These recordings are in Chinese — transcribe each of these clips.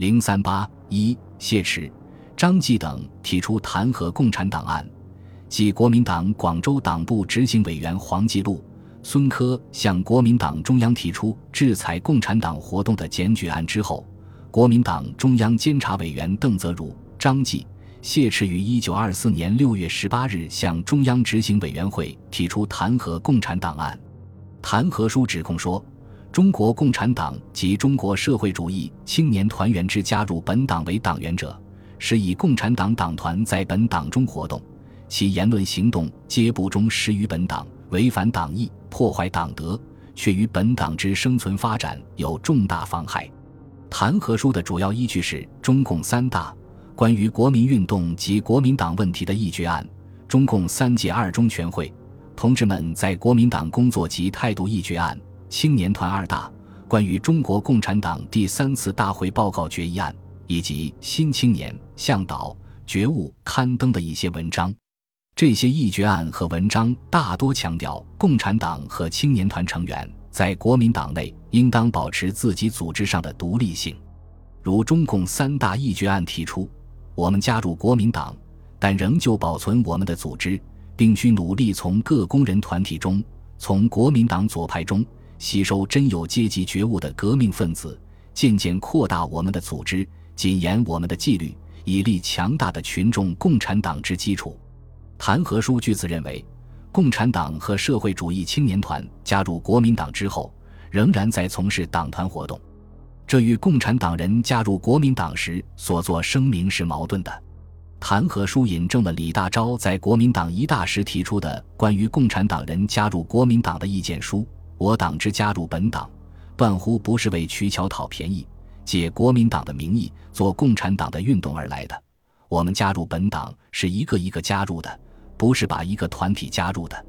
零三八一谢池、张继等提出弹劾共产党案，即国民党广州党部执行委员黄继禄、孙科向国民党中央提出制裁共产党活动的检举案之后，国民党中央监察委员邓泽如、张继、谢池于一九二四年六月十八日向中央执行委员会提出弹劾共产党案。弹劾书指控说。中国共产党及中国社会主义青年团员之加入本党为党员者，是以共产党党团在本党中活动，其言论行动皆不忠实于本党，违反党意，破坏党德，却于本党之生存发展有重大妨害。弹劾书的主要依据是中共三大关于国民运动及国民党问题的议决案、中共三届二中全会同志们在国民党工作及态度议决案。青年团二大关于中国共产党第三次大会报告决议案，以及《新青年》向导觉悟刊登的一些文章，这些议决案和文章大多强调共产党和青年团成员在国民党内应当保持自己组织上的独立性。如中共三大议决案提出，我们加入国民党，但仍旧保存我们的组织，并需努力从各工人团体中，从国民党左派中。吸收真有阶级觉悟的革命分子，渐渐扩大我们的组织，谨严我们的纪律，以立强大的群众共产党之基础。弹劾书据此认为，共产党和社会主义青年团加入国民党之后，仍然在从事党团活动，这与共产党人加入国民党时所作声明是矛盾的。弹劾书引证了李大钊在国民党一大时提出的关于共产党人加入国民党的意见书。我党之加入本党，断乎不是为取巧讨便宜，借国民党的名义做共产党的运动而来的。我们加入本党是一个一个加入的，不是把一个团体加入的。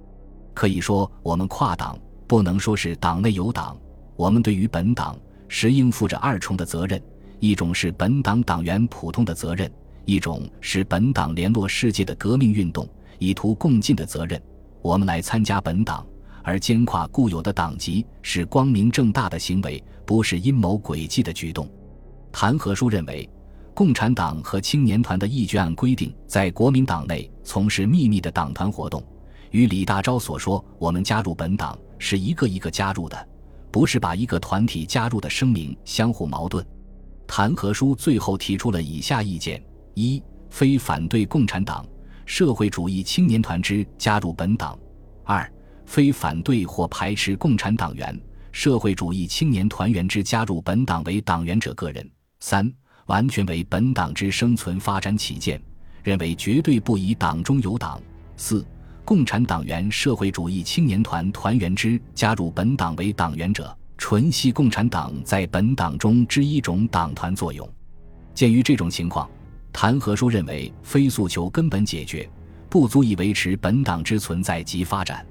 可以说，我们跨党，不能说是党内有党。我们对于本党实应负着二重的责任：一种是本党党员普通的责任，一种是本党联络世界的革命运动以图共进的责任。我们来参加本党。而兼跨固有的党籍是光明正大的行为，不是阴谋诡计的举动。弹劾书认为，共产党和青年团的议决案规定，在国民党内从事秘密的党团活动，与李大钊所说“我们加入本党是一个一个加入的，不是把一个团体加入的声明相互矛盾。”弹劾书最后提出了以下意见：一、非反对共产党、社会主义青年团之加入本党；二、非反对或排斥共产党员、社会主义青年团员之加入本党为党员者个人；三、完全为本党之生存发展起见，认为绝对不以党中有党；四、共产党员、社会主义青年团团员之加入本党为党员者，纯系共产党在本党中之一种党团作用。鉴于这种情况，弹劾书认为非诉求根本解决，不足以维持本党之存在及发展。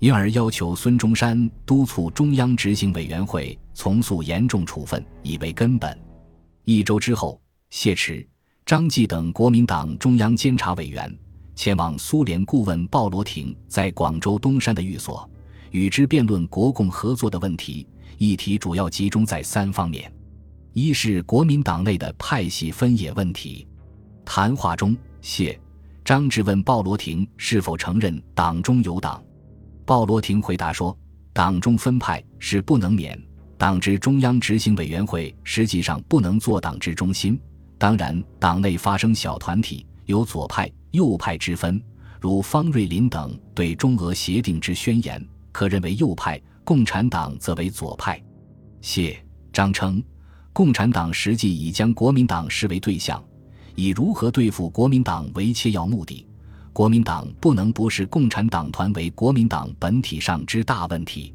因而要求孙中山督促中央执行委员会从速严重处分，以为根本。一周之后，谢池、张继等国民党中央监察委员前往苏联顾问鲍罗廷在广州东山的寓所，与之辩论国共合作的问题。议题主要集中在三方面：一是国民党内的派系分野问题。谈话中，谢、张质问鲍罗廷是否承认党中有党。鲍罗廷回答说：“党中分派是不能免，党之中央执行委员会实际上不能做党之中心。当然，党内发生小团体，有左派、右派之分。如方瑞林等对中俄协定之宣言，可认为右派；共产党则为左派。”谢张称，共产党实际已将国民党视为对象，以如何对付国民党为切要目的。国民党不能不视共产党团为国民党本体上之大问题。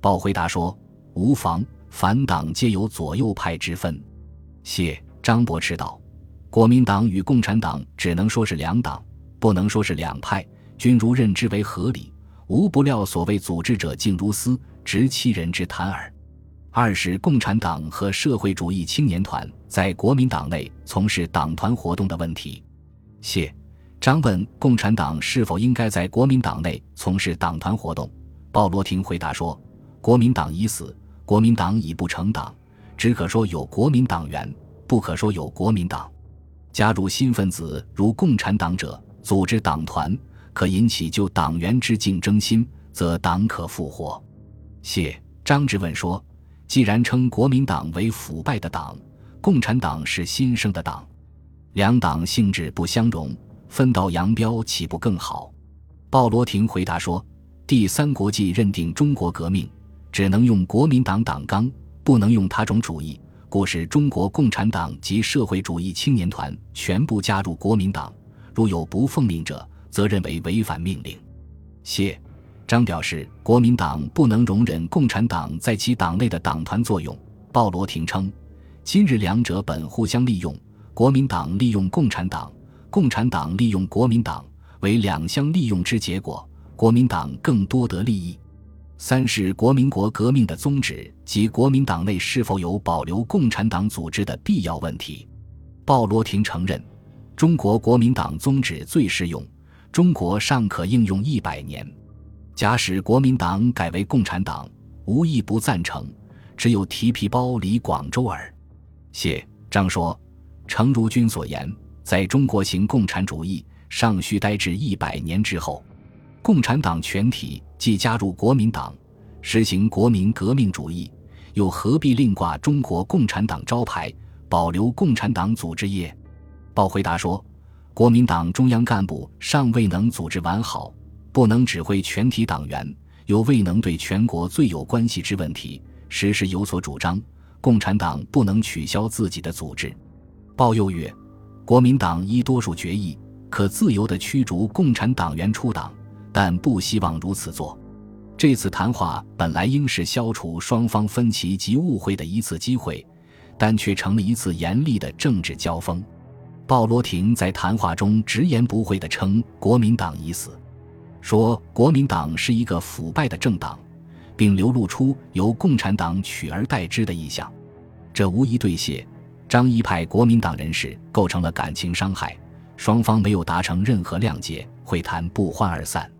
鲍回答说：“无妨，反党皆有左右派之分。”谢张伯斥道：“国民党与共产党只能说是两党，不能说是两派。君如认之为合理，无不料所谓组织者竟如斯，直欺人之谈耳。”二是共产党和社会主义青年团在国民党内从事党团活动的问题。谢。张问共产党是否应该在国民党内从事党团活动？鲍罗廷回答说：“国民党已死，国民党已不成党，只可说有国民党员，不可说有国民党。加入新分子如共产党者，组织党团，可引起就党员之竞争心，则党可复活。谢张之问说：“既然称国民党为腐败的党，共产党是新生的党，两党性质不相容，分道扬镳岂不更好？”鲍罗廷回答说：“第三国际认定中国革命只能用国民党党纲，不能用他种主义。”故使中国共产党及社会主义青年团全部加入国民党，如有不奉命者，则认为违反命令。谢张表示，国民党不能容忍共产党在其党内的党团作用。鲍罗廷称，今日两者本互相利用，国民党利用共产党，共产党利用国民党，为两相利用之结果，国民党更多得利益。三是国民国革命的宗旨及国民党内是否有保留共产党组织的必要问题。鲍罗廷承认，中国国民党宗旨最适用，中国尚可应用一百年。假使国民党改为共产党，无一不赞成，只有提皮包离广州耳。谢章说：“诚如君所言，在中国行共产主义，尚需待至一百年之后。”共产党全体既加入国民党，实行国民革命主义，又何必另挂中国共产党招牌，保留共产党组织业？鲍回答说：“国民党中央干部尚未能组织完好，不能指挥全体党员，又未能对全国最有关系之问题时时有所主张。共产党不能取消自己的组织。”鲍又曰：“国民党依多数决议，可自由地驱逐共产党员出党。”但不希望如此做。这次谈话本来应是消除双方分歧及误会的一次机会，但却成了一次严厉的政治交锋。鲍罗廷在谈话中直言不讳地称国民党已死，说国民党是一个腐败的政党，并流露出由共产党取而代之的意向。这无疑对谢张一派国民党人士构成了感情伤害，双方没有达成任何谅解，会谈不欢而散。